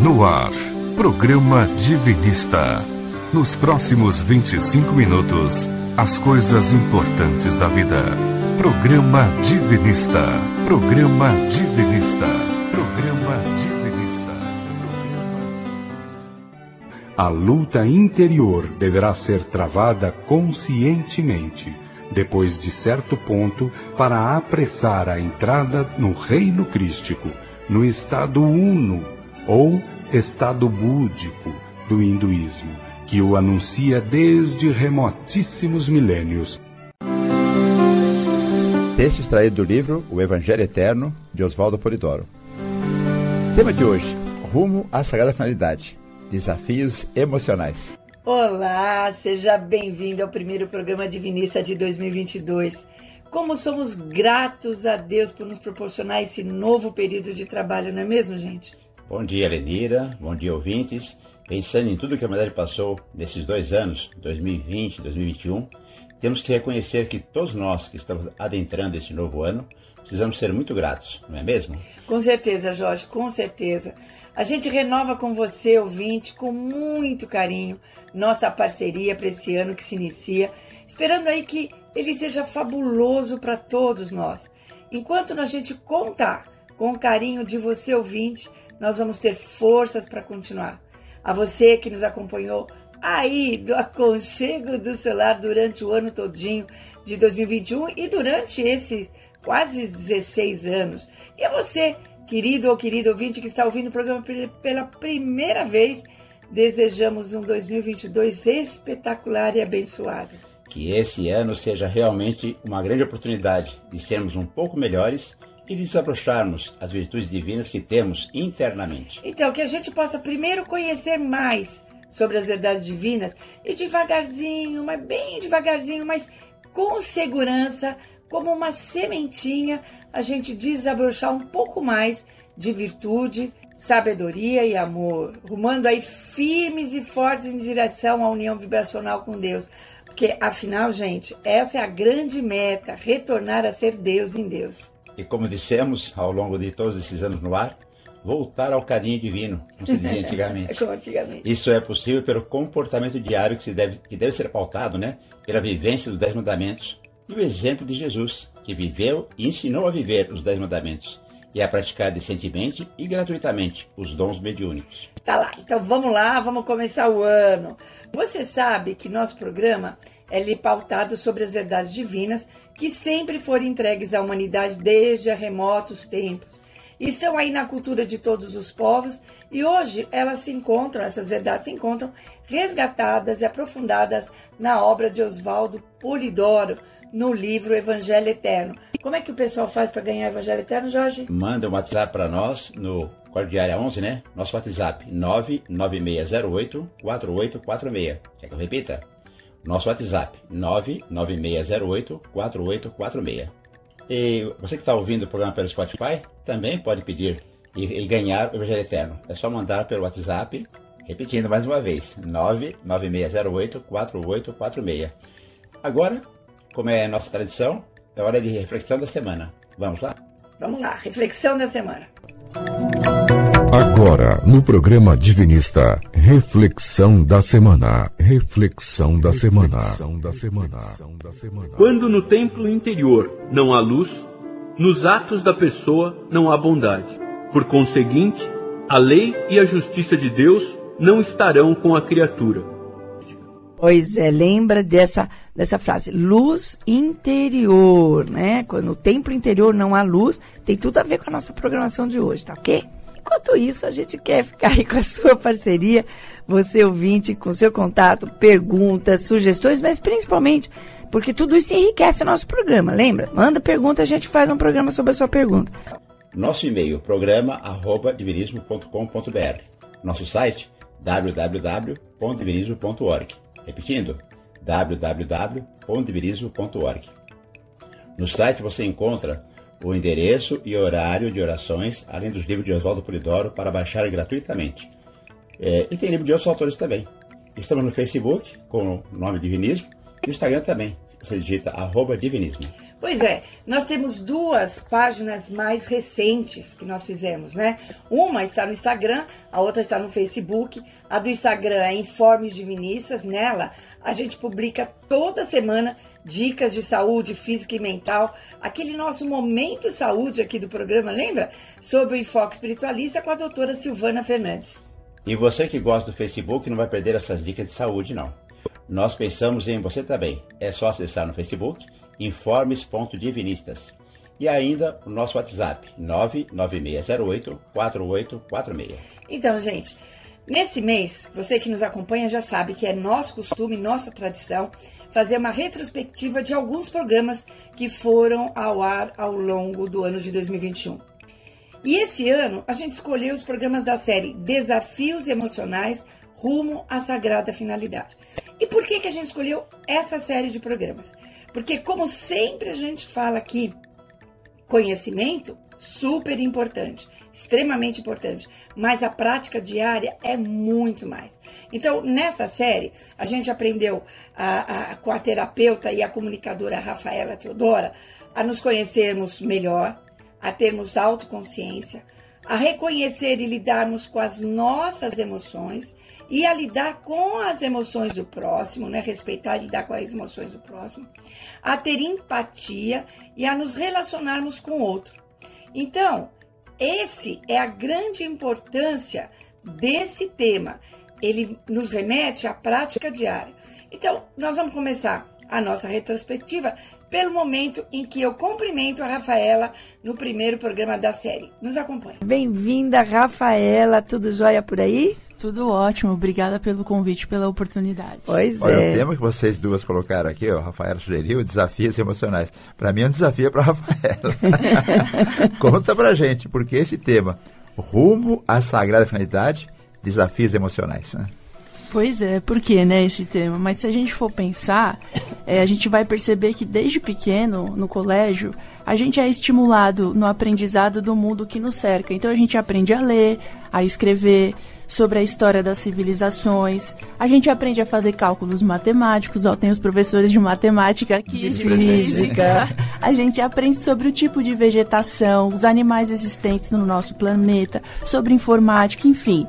No ar, programa Divinista. Nos próximos 25 minutos, as coisas importantes da vida. Programa Divinista. Programa Divinista. Programa Divinista. A luta interior deverá ser travada conscientemente, depois de certo ponto, para apressar a entrada no reino crístico, no estado uno ou estado búdico do hinduísmo, que o anuncia desde remotíssimos milênios. Texto extraído do livro O Evangelho Eterno, de Oswaldo Polidoro. Tema de hoje: Rumo à Sagrada Finalidade. Desafios emocionais. Olá, seja bem-vindo ao primeiro programa Divinista de 2022. Como somos gratos a Deus por nos proporcionar esse novo período de trabalho, não é mesmo, gente? Bom dia, Lenira. Bom dia, ouvintes. Pensando em tudo que a humanidade passou nesses dois anos, 2020 e 2021, temos que reconhecer que todos nós que estamos adentrando esse novo ano precisamos ser muito gratos, não é mesmo? Com certeza, Jorge, com certeza. A gente renova com você, ouvinte, com muito carinho, nossa parceria para esse ano que se inicia, esperando aí que ele seja fabuloso para todos nós. Enquanto a gente contar com o carinho de você, ouvinte, nós vamos ter forças para continuar. A você que nos acompanhou aí do aconchego do celular durante o ano todinho de 2021 e durante esses quase 16 anos. E a você, querido ou querido ouvinte que está ouvindo o programa pela primeira vez, desejamos um 2022 espetacular e abençoado. Que esse ano seja realmente uma grande oportunidade de sermos um pouco melhores e desabrocharmos as virtudes divinas que temos internamente. Então, que a gente possa primeiro conhecer mais sobre as verdades divinas e devagarzinho, mas bem devagarzinho, mas com segurança, como uma sementinha, a gente desabrochar um pouco mais de virtude, sabedoria e amor, rumando aí firmes e fortes em direção à união vibracional com Deus. Porque, afinal, gente, essa é a grande meta: retornar a ser Deus em Deus. E como dissemos ao longo de todos esses anos no ar, voltar ao carinho divino, como se dizia antigamente. como antigamente. Isso é possível pelo comportamento diário que, se deve, que deve ser pautado né, pela vivência dos Dez Mandamentos e o exemplo de Jesus, que viveu e ensinou a viver os Dez Mandamentos e a praticar decentemente e gratuitamente os dons mediúnicos. Tá lá, então vamos lá, vamos começar o ano. Você sabe que nosso programa é pautado sobre as verdades divinas que sempre foram entregues à humanidade desde remotos tempos. Estão aí na cultura de todos os povos e hoje elas se encontram, essas verdades se encontram resgatadas e aprofundadas na obra de Oswaldo Polidoro, no livro Evangelho Eterno. Como é que o pessoal faz para ganhar Evangelho Eterno, Jorge? Manda um WhatsApp para nós no Cordiária 11, né? Nosso WhatsApp 99608 4846. Quer que eu repita? Nosso WhatsApp 99608 4846. E você que está ouvindo o programa pelo Spotify também pode pedir e, e ganhar o Evangelho Eterno. É só mandar pelo WhatsApp, repetindo mais uma vez, 99608 4846. Agora, como é nossa tradição, é hora de reflexão da semana. Vamos lá? Vamos lá, reflexão da semana. Agora, no programa Divinista, reflexão da semana. Reflexão da semana. da semana. Quando no templo interior não há luz, nos atos da pessoa não há bondade. Por conseguinte, a lei e a justiça de Deus não estarão com a criatura. Pois é, lembra dessa, dessa frase, luz interior, né? Quando no templo interior não há luz, tem tudo a ver com a nossa programação de hoje, tá ok? Enquanto isso, a gente quer ficar aí com a sua parceria, você ouvinte, com seu contato, perguntas, sugestões, mas principalmente porque tudo isso enriquece o nosso programa, lembra? Manda pergunta, a gente faz um programa sobre a sua pergunta. Nosso e-mail, programa.divinismo.com.br. Nosso site, www.divinismo.org. Repetindo, www.divinismo.org. No site você encontra o endereço e horário de orações, além dos livros de Oswaldo Polidoro, para baixar gratuitamente. É, e tem livro de outros autores também. Estamos no Facebook, com o nome Divinismo, e no Instagram também. Você digita arroba Divinismo. Pois é, nós temos duas páginas mais recentes que nós fizemos, né? Uma está no Instagram, a outra está no Facebook. A do Instagram é Informes Divinistas. Nela, a gente publica toda semana dicas de saúde física e mental. Aquele nosso momento saúde aqui do programa, lembra? Sobre o enfoque espiritualista com a doutora Silvana Fernandes. E você que gosta do Facebook não vai perder essas dicas de saúde, não. Nós pensamos em você também. É só acessar no Facebook informes.divinistas. E ainda o nosso WhatsApp, 99608-4846. Então, gente, nesse mês, você que nos acompanha já sabe que é nosso costume, nossa tradição, fazer uma retrospectiva de alguns programas que foram ao ar ao longo do ano de 2021. E esse ano a gente escolheu os programas da série Desafios Emocionais rumo à sagrada finalidade. E por que, que a gente escolheu essa série de programas? Porque, como sempre a gente fala aqui, conhecimento super importante, extremamente importante, mas a prática diária é muito mais. Então, nessa série, a gente aprendeu a, a, com a terapeuta e a comunicadora Rafaela Teodora a nos conhecermos melhor, a termos autoconsciência, a reconhecer e lidarmos com as nossas emoções e a lidar com as emoções do próximo, né? Respeitar e lidar com as emoções do próximo, a ter empatia e a nos relacionarmos com o outro. Então, esse é a grande importância desse tema. Ele nos remete à prática diária. Então, nós vamos começar a nossa retrospectiva pelo momento em que eu cumprimento a Rafaela no primeiro programa da série. Nos acompanhe. Bem-vinda, Rafaela. Tudo jóia por aí? Tudo ótimo, obrigada pelo convite, pela oportunidade. Pois Olha, é. o tema que vocês duas colocaram aqui, o Rafaela sugeriu, desafios emocionais. Para mim é um desafio para Rafaela. Conta pra gente, porque esse tema, rumo à sagrada finalidade, desafios emocionais, né? Pois é, por que, né, esse tema? Mas se a gente for pensar, é, a gente vai perceber que desde pequeno, no colégio, a gente é estimulado no aprendizado do mundo que nos cerca. Então a gente aprende a ler, a escrever, sobre a história das civilizações. A gente aprende a fazer cálculos matemáticos, ó, tem os professores de matemática aqui, de, de física. a gente aprende sobre o tipo de vegetação, os animais existentes no nosso planeta, sobre informática, enfim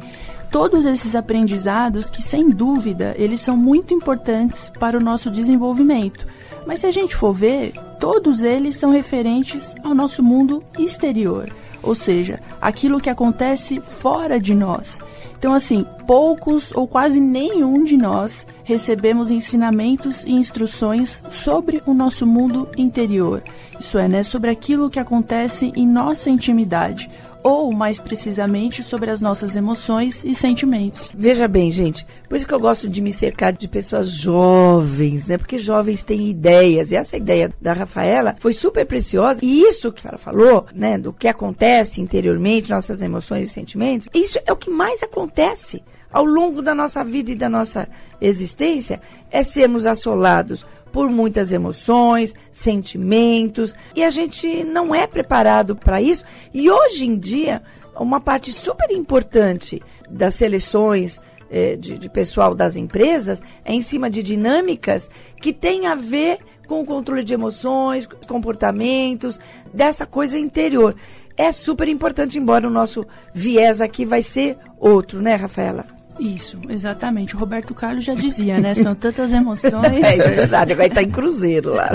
todos esses aprendizados que, sem dúvida, eles são muito importantes para o nosso desenvolvimento. Mas se a gente for ver, todos eles são referentes ao nosso mundo exterior, ou seja, aquilo que acontece fora de nós. Então, assim, poucos ou quase nenhum de nós recebemos ensinamentos e instruções sobre o nosso mundo interior. Isso é, né, sobre aquilo que acontece em nossa intimidade, ou, mais precisamente, sobre as nossas emoções e sentimentos. Veja bem, gente, por isso que eu gosto de me cercar de pessoas jovens, né? Porque jovens têm ideias, e essa ideia da Rafaela foi super preciosa, e isso que ela falou, né, do que acontece interiormente, nossas emoções e sentimentos, isso é o que mais acontece ao longo da nossa vida e da nossa existência, é sermos assolados por muitas emoções, sentimentos, e a gente não é preparado para isso. E hoje em dia, uma parte super importante das seleções eh, de, de pessoal das empresas é em cima de dinâmicas que têm a ver com o controle de emoções, comportamentos, dessa coisa interior. É super importante, embora o nosso viés aqui vai ser outro, né, Rafaela? Isso, exatamente. O Roberto Carlos já dizia, né? São tantas emoções. é, é verdade, agora está em cruzeiro lá.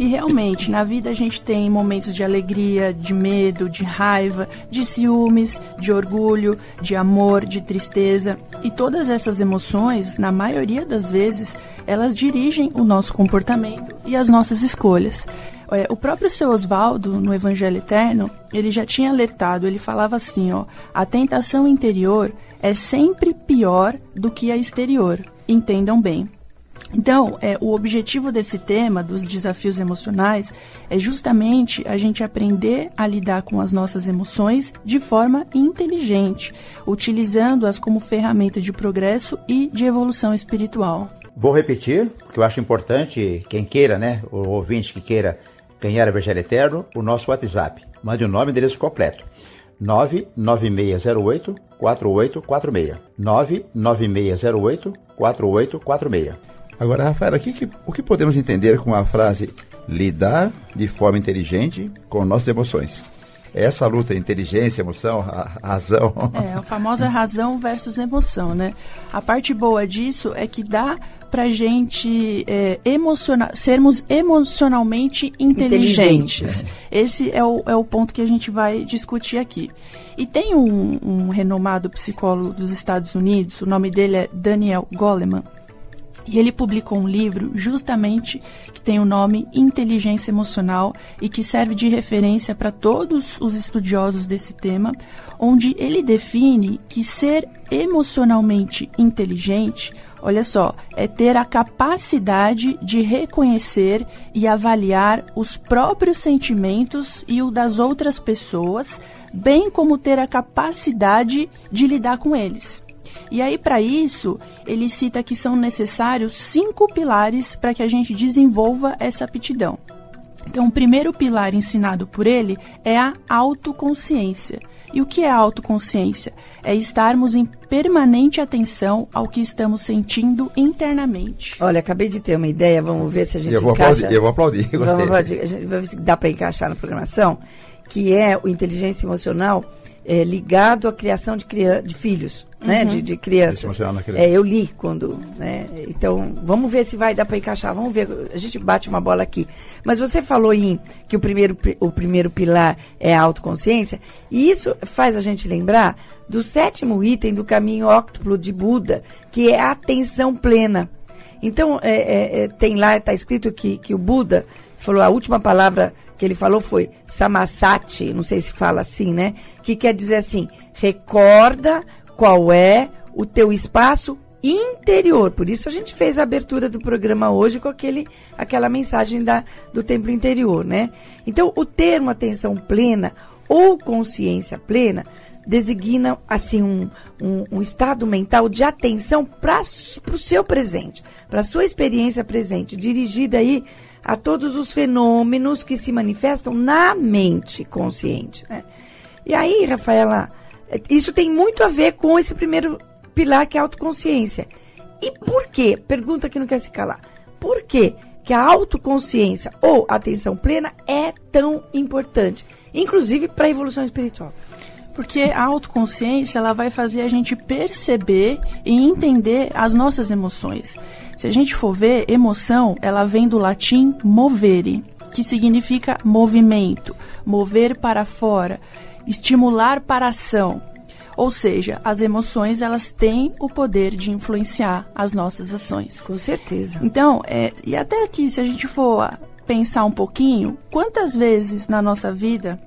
E realmente, na vida a gente tem momentos de alegria, de medo, de raiva, de ciúmes, de orgulho, de amor, de tristeza. E todas essas emoções, na maioria das vezes, elas dirigem o nosso comportamento e as nossas escolhas. É, o próprio seu Oswaldo, no Evangelho Eterno, ele já tinha alertado, ele falava assim, ó, a tentação interior é sempre pior do que a exterior. Entendam bem. Então, é, o objetivo desse tema, dos desafios emocionais, é justamente a gente aprender a lidar com as nossas emoções de forma inteligente, utilizando-as como ferramenta de progresso e de evolução espiritual. Vou repetir, porque eu acho importante, quem queira, né, o ouvinte que queira ganhar a Evangelho Eterno, o nosso WhatsApp. Mande o nome e endereço completo. 99608 4846. 99608 4846. Agora, Rafael, o que, o que podemos entender com a frase lidar de forma inteligente com nossas emoções. Essa luta, inteligência, emoção, razão. É, a famosa razão versus emoção, né? A parte boa disso é que dá pra gente é, emociona sermos emocionalmente inteligentes. Esse é o, é o ponto que a gente vai discutir aqui. E tem um, um renomado psicólogo dos Estados Unidos, o nome dele é Daniel Goleman, e ele publicou um livro justamente que tem o nome Inteligência Emocional e que serve de referência para todos os estudiosos desse tema, onde ele define que ser emocionalmente inteligente, olha só, é ter a capacidade de reconhecer e avaliar os próprios sentimentos e o das outras pessoas, bem como ter a capacidade de lidar com eles. E aí, para isso, ele cita que são necessários cinco pilares para que a gente desenvolva essa aptidão. Então, o primeiro pilar ensinado por ele é a autoconsciência. E o que é a autoconsciência? É estarmos em permanente atenção ao que estamos sentindo internamente. Olha, acabei de ter uma ideia, vamos ver se a gente eu vou encaixa. Aplaudir, eu vou aplaudir, gostei. Vamos aplaudir, a gente vai ver se dá para encaixar na programação, que é o inteligência emocional é, ligado à criação de, de filhos, né, uhum. né, de, de crianças. É, eu li quando, né, então vamos ver se vai dar para encaixar, vamos ver, a gente bate uma bola aqui. Mas você falou em que o primeiro, o primeiro pilar é a autoconsciência, e isso faz a gente lembrar do sétimo item do caminho óctuplo de Buda, que é a atenção plena. Então, é, é, é tem lá, está escrito que, que o Buda falou a última palavra que ele falou foi samasati, não sei se fala assim, né? Que quer dizer assim, recorda qual é o teu espaço interior. Por isso a gente fez a abertura do programa hoje com aquele, aquela mensagem da, do templo interior, né? Então, o termo atenção plena ou consciência plena designa assim um, um, um estado mental de atenção para o seu presente, para a sua experiência presente, dirigida aí a todos os fenômenos que se manifestam na mente consciente. Né? E aí, Rafaela, isso tem muito a ver com esse primeiro pilar que é a autoconsciência. E por quê? Pergunta que não quer se calar. Por quê que a autoconsciência ou atenção plena é tão importante, inclusive para a evolução espiritual? Porque a autoconsciência ela vai fazer a gente perceber e entender as nossas emoções. Se a gente for ver, emoção, ela vem do latim movere, que significa movimento, mover para fora, estimular para ação. Ou seja, as emoções elas têm o poder de influenciar as nossas ações. Com certeza. Então, é, e até aqui, se a gente for pensar um pouquinho, quantas vezes na nossa vida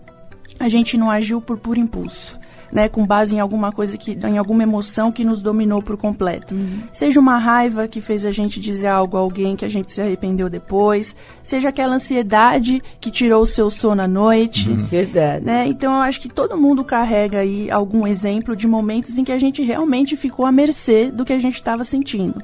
a gente não agiu por puro impulso? né, com base em alguma coisa que, em alguma emoção que nos dominou por completo. Uhum. Seja uma raiva que fez a gente dizer algo a alguém que a gente se arrependeu depois, seja aquela ansiedade que tirou o seu sono à noite. Uhum. Verdade. Né? Então eu acho que todo mundo carrega aí algum exemplo de momentos em que a gente realmente ficou à mercê do que a gente estava sentindo.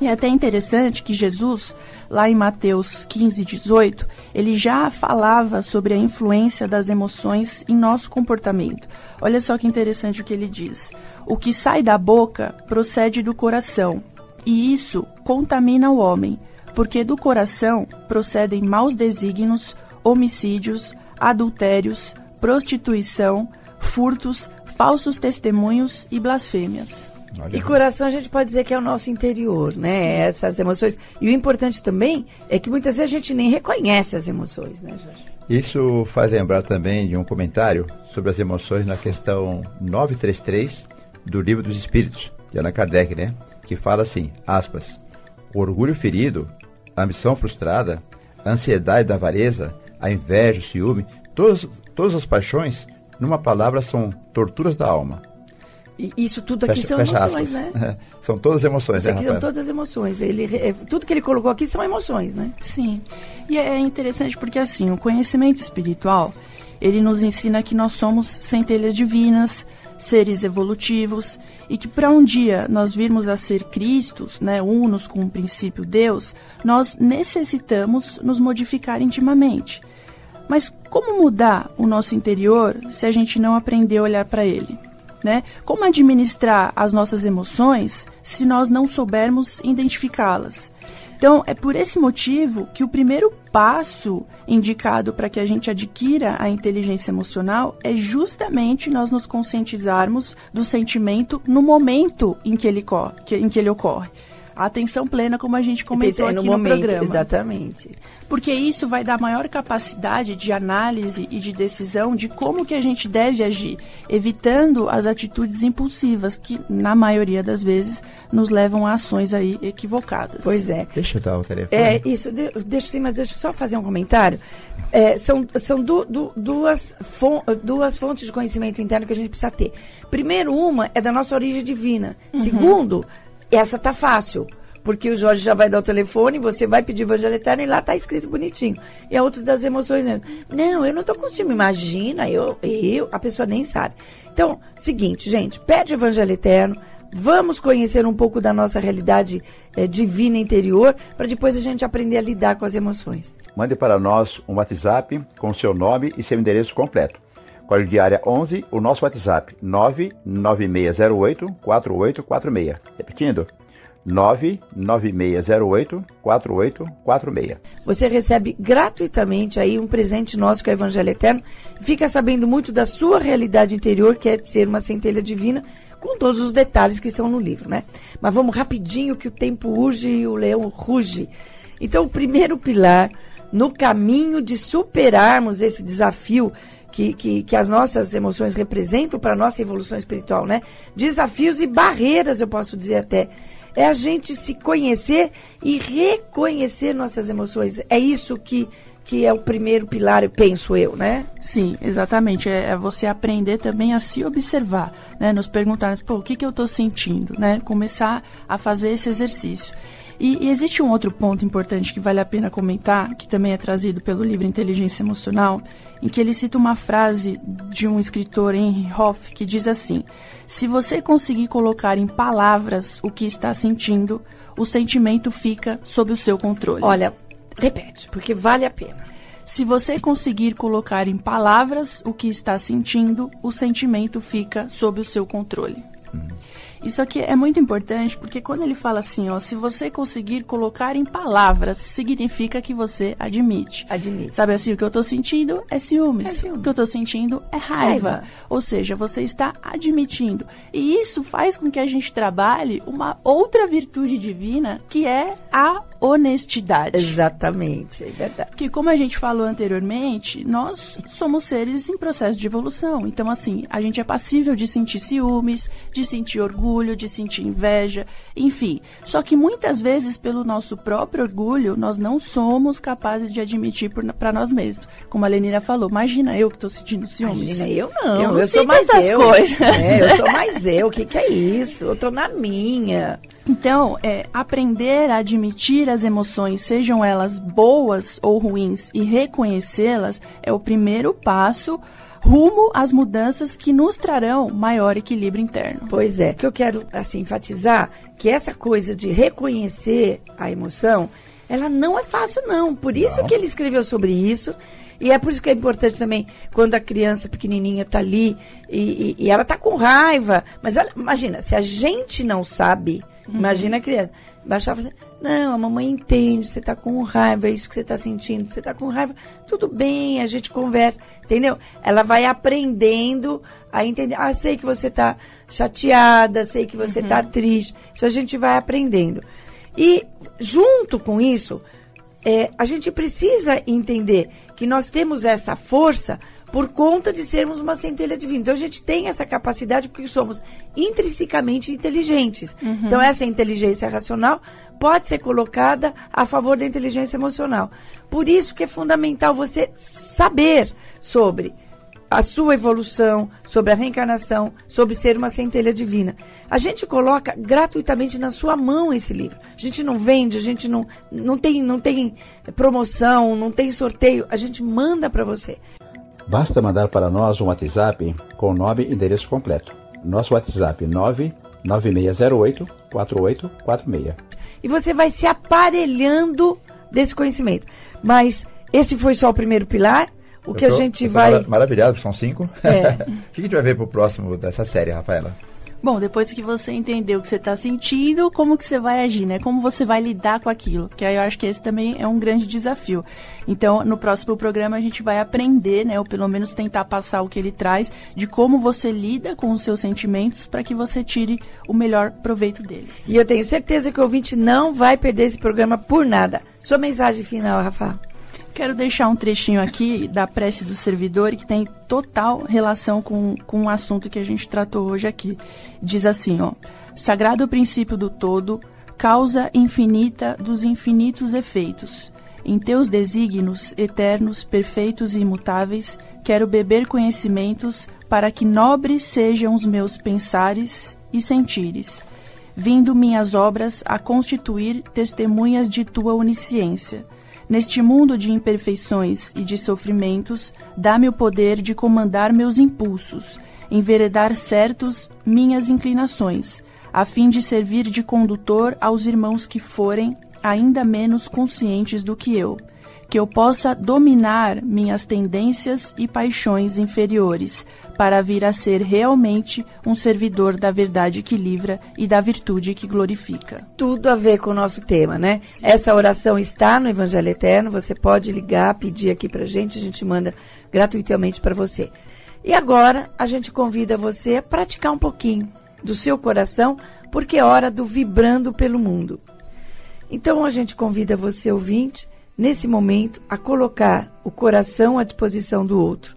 E é até interessante que Jesus, lá em Mateus 15, 18, ele já falava sobre a influência das emoções em nosso comportamento. Olha só que interessante o que ele diz. O que sai da boca procede do coração, e isso contamina o homem, porque do coração procedem maus desígnios, homicídios, adultérios, prostituição, furtos, falsos testemunhos e blasfêmias. Olha. E coração a gente pode dizer que é o nosso interior, né? Essas emoções. E o importante também é que muitas vezes a gente nem reconhece as emoções, né, Jorge? Isso faz lembrar também de um comentário sobre as emoções na questão 933 do Livro dos Espíritos, de Allan Kardec, né? Que fala assim, aspas, o orgulho ferido, a ambição frustrada, a ansiedade da avareza, a inveja, o ciúme, todas, todas as paixões, numa palavra, são torturas da alma e isso tudo aqui fecha, são fecha emoções, aspas. né? são todas emoções, isso né, aqui São todas as emoções. Ele, é, tudo que ele colocou aqui são emoções, né? Sim. E é interessante porque, assim, o conhecimento espiritual, ele nos ensina que nós somos centelhas divinas, seres evolutivos, e que para um dia nós virmos a ser Cristos, né, unos com o princípio Deus, nós necessitamos nos modificar intimamente. Mas como mudar o nosso interior se a gente não aprender a olhar para ele? Né? Como administrar as nossas emoções se nós não soubermos identificá-las? Então, é por esse motivo que o primeiro passo indicado para que a gente adquira a inteligência emocional é justamente nós nos conscientizarmos do sentimento no momento em que ele, em que ele ocorre a atenção plena, como a gente comentou aqui no, momento, no programa. Exatamente. Porque isso vai dar maior capacidade de análise e de decisão de como que a gente deve agir, evitando as atitudes impulsivas que, na maioria das vezes, nos levam a ações aí equivocadas. Pois é. Deixa eu dar o telefone. É, isso, de, deixa sim, mas deixa eu só fazer um comentário. É, são são du, du, duas, fon, duas fontes de conhecimento interno que a gente precisa ter. Primeiro, uma é da nossa origem divina. Uhum. Segundo, essa tá fácil. Porque o Jorge já vai dar o telefone, você vai pedir Evangelho Eterno e lá tá escrito bonitinho. E a outra das emoções, né? não, eu não tô conseguindo, imagina, eu, eu, a pessoa nem sabe. Então, seguinte, gente, pede Evangelho Eterno, vamos conhecer um pouco da nossa realidade é, divina interior, para depois a gente aprender a lidar com as emoções. Mande para nós um WhatsApp com seu nome e seu endereço completo. Código de área 11, o nosso WhatsApp 99608 4846. Repetindo, 99608 4846. Você recebe gratuitamente aí um presente nosso que é o Evangelho Eterno. Fica sabendo muito da sua realidade interior, que é de ser uma centelha divina, com todos os detalhes que estão no livro, né? Mas vamos rapidinho que o tempo urge e o leão ruge. Então, o primeiro pilar no caminho de superarmos esse desafio que, que, que as nossas emoções representam para a nossa evolução espiritual, né? Desafios e barreiras, eu posso dizer até. É a gente se conhecer e reconhecer nossas emoções. É isso que, que é o primeiro pilar, penso eu, né? Sim, exatamente. É, é você aprender também a se observar, né? Nos perguntar, pô, o que, que eu estou sentindo, né? Começar a fazer esse exercício. E, e, existe um outro ponto importante que vale a pena comentar, que também é trazido pelo livro Inteligência Emocional, em que ele cita uma frase de um escritor, Henry Hoff, que diz assim: Se você conseguir colocar em palavras o que está sentindo, o sentimento fica sob o seu controle. Olha, repete, porque vale a pena. Se você conseguir colocar em palavras o que está sentindo, o sentimento fica sob o seu controle. Hum. Isso aqui é muito importante porque quando ele fala assim, ó, se você conseguir colocar em palavras, significa que você admite. Admite. Sabe assim, o que eu tô sentindo é ciúmes. É ciúmes. O que eu tô sentindo é raiva. raiva. Ou seja, você está admitindo. E isso faz com que a gente trabalhe uma outra virtude divina, que é a honestidade. Exatamente, é verdade. Porque como a gente falou anteriormente, nós somos seres em processo de evolução. Então, assim, a gente é passível de sentir ciúmes, de sentir orgulho, de sentir inveja, enfim. Só que muitas vezes, pelo nosso próprio orgulho, nós não somos capazes de admitir para nós mesmos. Como a Lenira falou, imagina eu que estou sentindo ciúmes. Imagina eu não, eu, eu sou mais eu. coisas. É, eu sou mais eu, o que, que é isso? Eu tô na minha. Então, é, aprender a admitir as emoções, sejam elas boas ou ruins, e reconhecê-las é o primeiro passo rumo às mudanças que nos trarão maior equilíbrio interno. Pois é, que eu quero assim enfatizar que essa coisa de reconhecer a emoção, ela não é fácil não. Por isso não. que ele escreveu sobre isso. E é por isso que é importante também, quando a criança pequenininha está ali e, e, e, ela está com raiva. Mas ela, imagina, se a gente não sabe, uhum. imagina a criança. Baixava assim, não, a mamãe entende, você está com raiva, é isso que você está sentindo, você está com raiva, tudo bem, a gente conversa, entendeu? Ela vai aprendendo a entender, ah, sei que você está chateada, sei que você está uhum. triste, isso a gente vai aprendendo. E junto com isso, é, a gente precisa entender que nós temos essa força por conta de sermos uma centelha divina. Então a gente tem essa capacidade porque somos intrinsecamente inteligentes. Uhum. Então essa inteligência racional pode ser colocada a favor da inteligência emocional. Por isso que é fundamental você saber sobre a sua evolução, sobre a reencarnação, sobre ser uma centelha divina. A gente coloca gratuitamente na sua mão esse livro. A gente não vende, a gente não, não, tem, não tem promoção, não tem sorteio, a gente manda para você. Basta mandar para nós um WhatsApp com o nome e endereço completo. Nosso WhatsApp 99608 4846. E você vai se aparelhando desse conhecimento. Mas esse foi só o primeiro pilar. O eu que tô, a gente vai. Maravilhado, são cinco. É. o que a gente vai ver pro próximo dessa série, Rafaela? Bom, depois que você entendeu o que você está sentindo, como que você vai agir, né? Como você vai lidar com aquilo? Que aí eu acho que esse também é um grande desafio. Então, no próximo programa a gente vai aprender, né? Ou pelo menos tentar passar o que ele traz de como você lida com os seus sentimentos para que você tire o melhor proveito deles. E eu tenho certeza que o ouvinte não vai perder esse programa por nada. Sua mensagem final, Rafa. Quero deixar um trechinho aqui da prece do servidor que tem total relação com, com o assunto que a gente tratou hoje aqui. Diz assim, ó: Sagrado princípio do todo, causa infinita dos infinitos efeitos. Em teus desígnios eternos, perfeitos e imutáveis, quero beber conhecimentos para que nobres sejam os meus pensares e sentires, vindo minhas obras a constituir testemunhas de tua onisciência Neste mundo de imperfeições e de sofrimentos, dá-me o poder de comandar meus impulsos, enveredar certos minhas inclinações, a fim de servir de condutor aos irmãos que forem ainda menos conscientes do que eu que eu possa dominar minhas tendências e paixões inferiores, para vir a ser realmente um servidor da verdade que livra e da virtude que glorifica. Tudo a ver com o nosso tema, né? Sim. Essa oração está no Evangelho Eterno, você pode ligar, pedir aqui pra gente, a gente manda gratuitamente para você. E agora a gente convida você a praticar um pouquinho do seu coração, porque é hora do vibrando pelo mundo. Então a gente convida você, ouvinte, nesse momento, a colocar o coração à disposição do outro.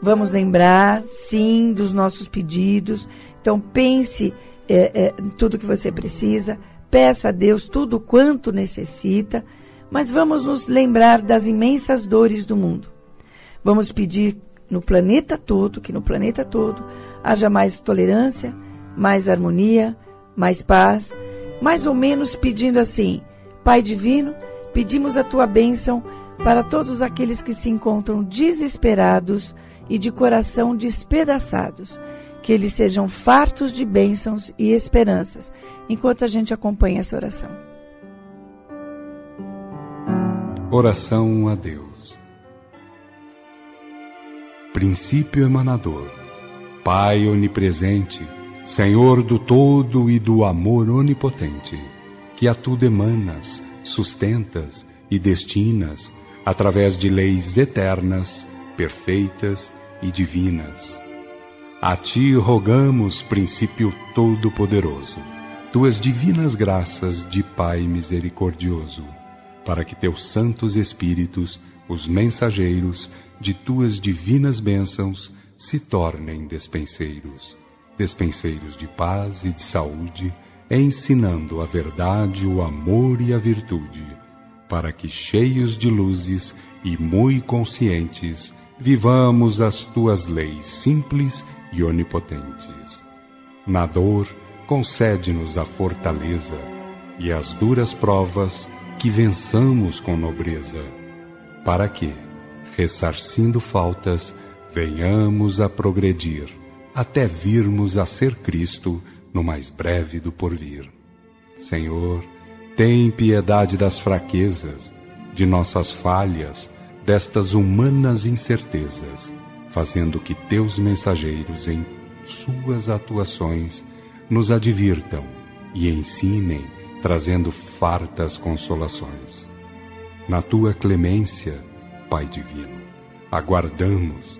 Vamos lembrar, sim, dos nossos pedidos. Então, pense é, é, tudo que você precisa, peça a Deus tudo quanto necessita, mas vamos nos lembrar das imensas dores do mundo. Vamos pedir no planeta todo, que no planeta todo haja mais tolerância, mais harmonia, mais paz, mais ou menos pedindo assim: Pai Divino, Pedimos a tua bênção para todos aqueles que se encontram desesperados e de coração despedaçados. Que eles sejam fartos de bênçãos e esperanças, enquanto a gente acompanha essa oração. Oração a Deus. Princípio emanador, Pai onipresente, Senhor do todo e do amor onipotente, que a tudo emanas, sustentas e destinas através de leis eternas, perfeitas e divinas. A ti rogamos, princípio todo-poderoso, tuas divinas graças de Pai misericordioso, para que teus santos espíritos, os mensageiros de tuas divinas bênçãos, se tornem despenseiros, despenseiros de paz e de saúde, ensinando a verdade, o amor e a virtude, para que, cheios de luzes e muito conscientes, vivamos as tuas leis simples e onipotentes. Na dor, concede-nos a fortaleza e as duras provas que vençamos com nobreza, para que, ressarcindo faltas, venhamos a progredir, até virmos a ser Cristo no mais breve do porvir. Senhor, tem piedade das fraquezas, de nossas falhas, destas humanas incertezas, fazendo que teus mensageiros, em suas atuações, nos advirtam e ensinem, trazendo fartas consolações. Na tua clemência, Pai Divino, aguardamos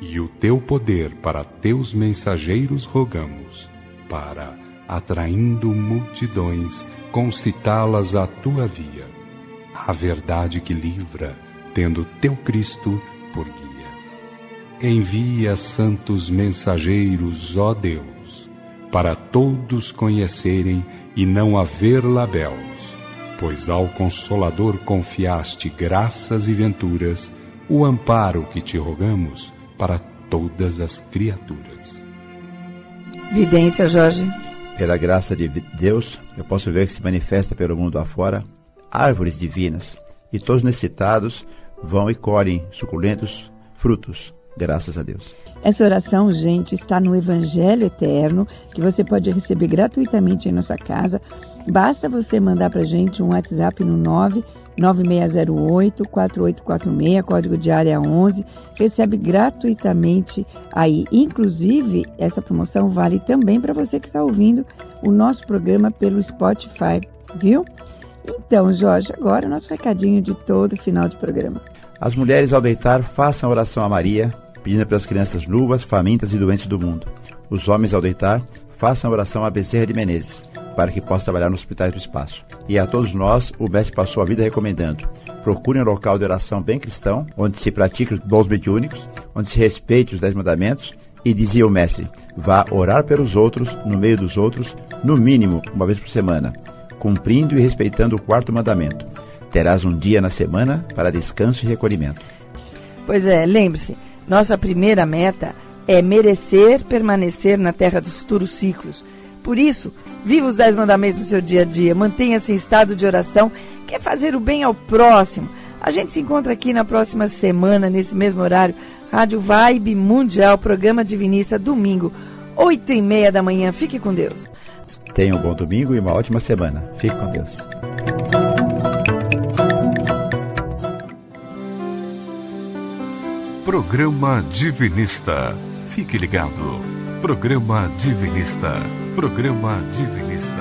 e o teu poder para teus mensageiros rogamos para, atraindo multidões, concitá-las à tua via, a verdade que livra, tendo teu Cristo por guia. Envia santos mensageiros, ó Deus, para todos conhecerem e não haver labéus, pois ao Consolador confiaste graças e venturas, o amparo que te rogamos para todas as criaturas. Vidência, Jorge. Pela graça de Deus, eu posso ver que se manifesta pelo mundo afora árvores divinas, e todos necessitados vão e colhem suculentos frutos, graças a Deus. Essa oração, gente, está no Evangelho Eterno, que você pode receber gratuitamente em nossa casa. Basta você mandar para gente um WhatsApp no 9 9608-4846, código de área 11, recebe gratuitamente aí. Inclusive, essa promoção vale também para você que está ouvindo o nosso programa pelo Spotify, viu? Então, Jorge, agora o nosso recadinho de todo final de programa. As mulheres ao deitar façam oração a Maria, pedindo pelas crianças nuvas, famintas e doentes do mundo. Os homens ao deitar façam oração a Bezerra de Menezes, para que possa trabalhar nos hospitais do espaço. E a todos nós, o mestre passou a vida recomendando: procurem um local de oração bem cristão, onde se pratique os dons mediúnicos, onde se respeite os dez mandamentos. E dizia o mestre: vá orar pelos outros, no meio dos outros, no mínimo uma vez por semana, cumprindo e respeitando o quarto mandamento. Terás um dia na semana para descanso e recolhimento. Pois é, lembre-se, nossa primeira meta é merecer permanecer na terra dos futuros ciclos. Por isso, viva os dez mandamentos no seu dia a dia, mantenha-se em estado de oração, quer fazer o bem ao próximo. A gente se encontra aqui na próxima semana, nesse mesmo horário, Rádio Vibe Mundial, programa Divinista, domingo, oito e meia da manhã. Fique com Deus. Tenha um bom domingo e uma ótima semana. Fique com Deus. Programa Divinista. Fique ligado. Programa Divinista. Programa Divinista.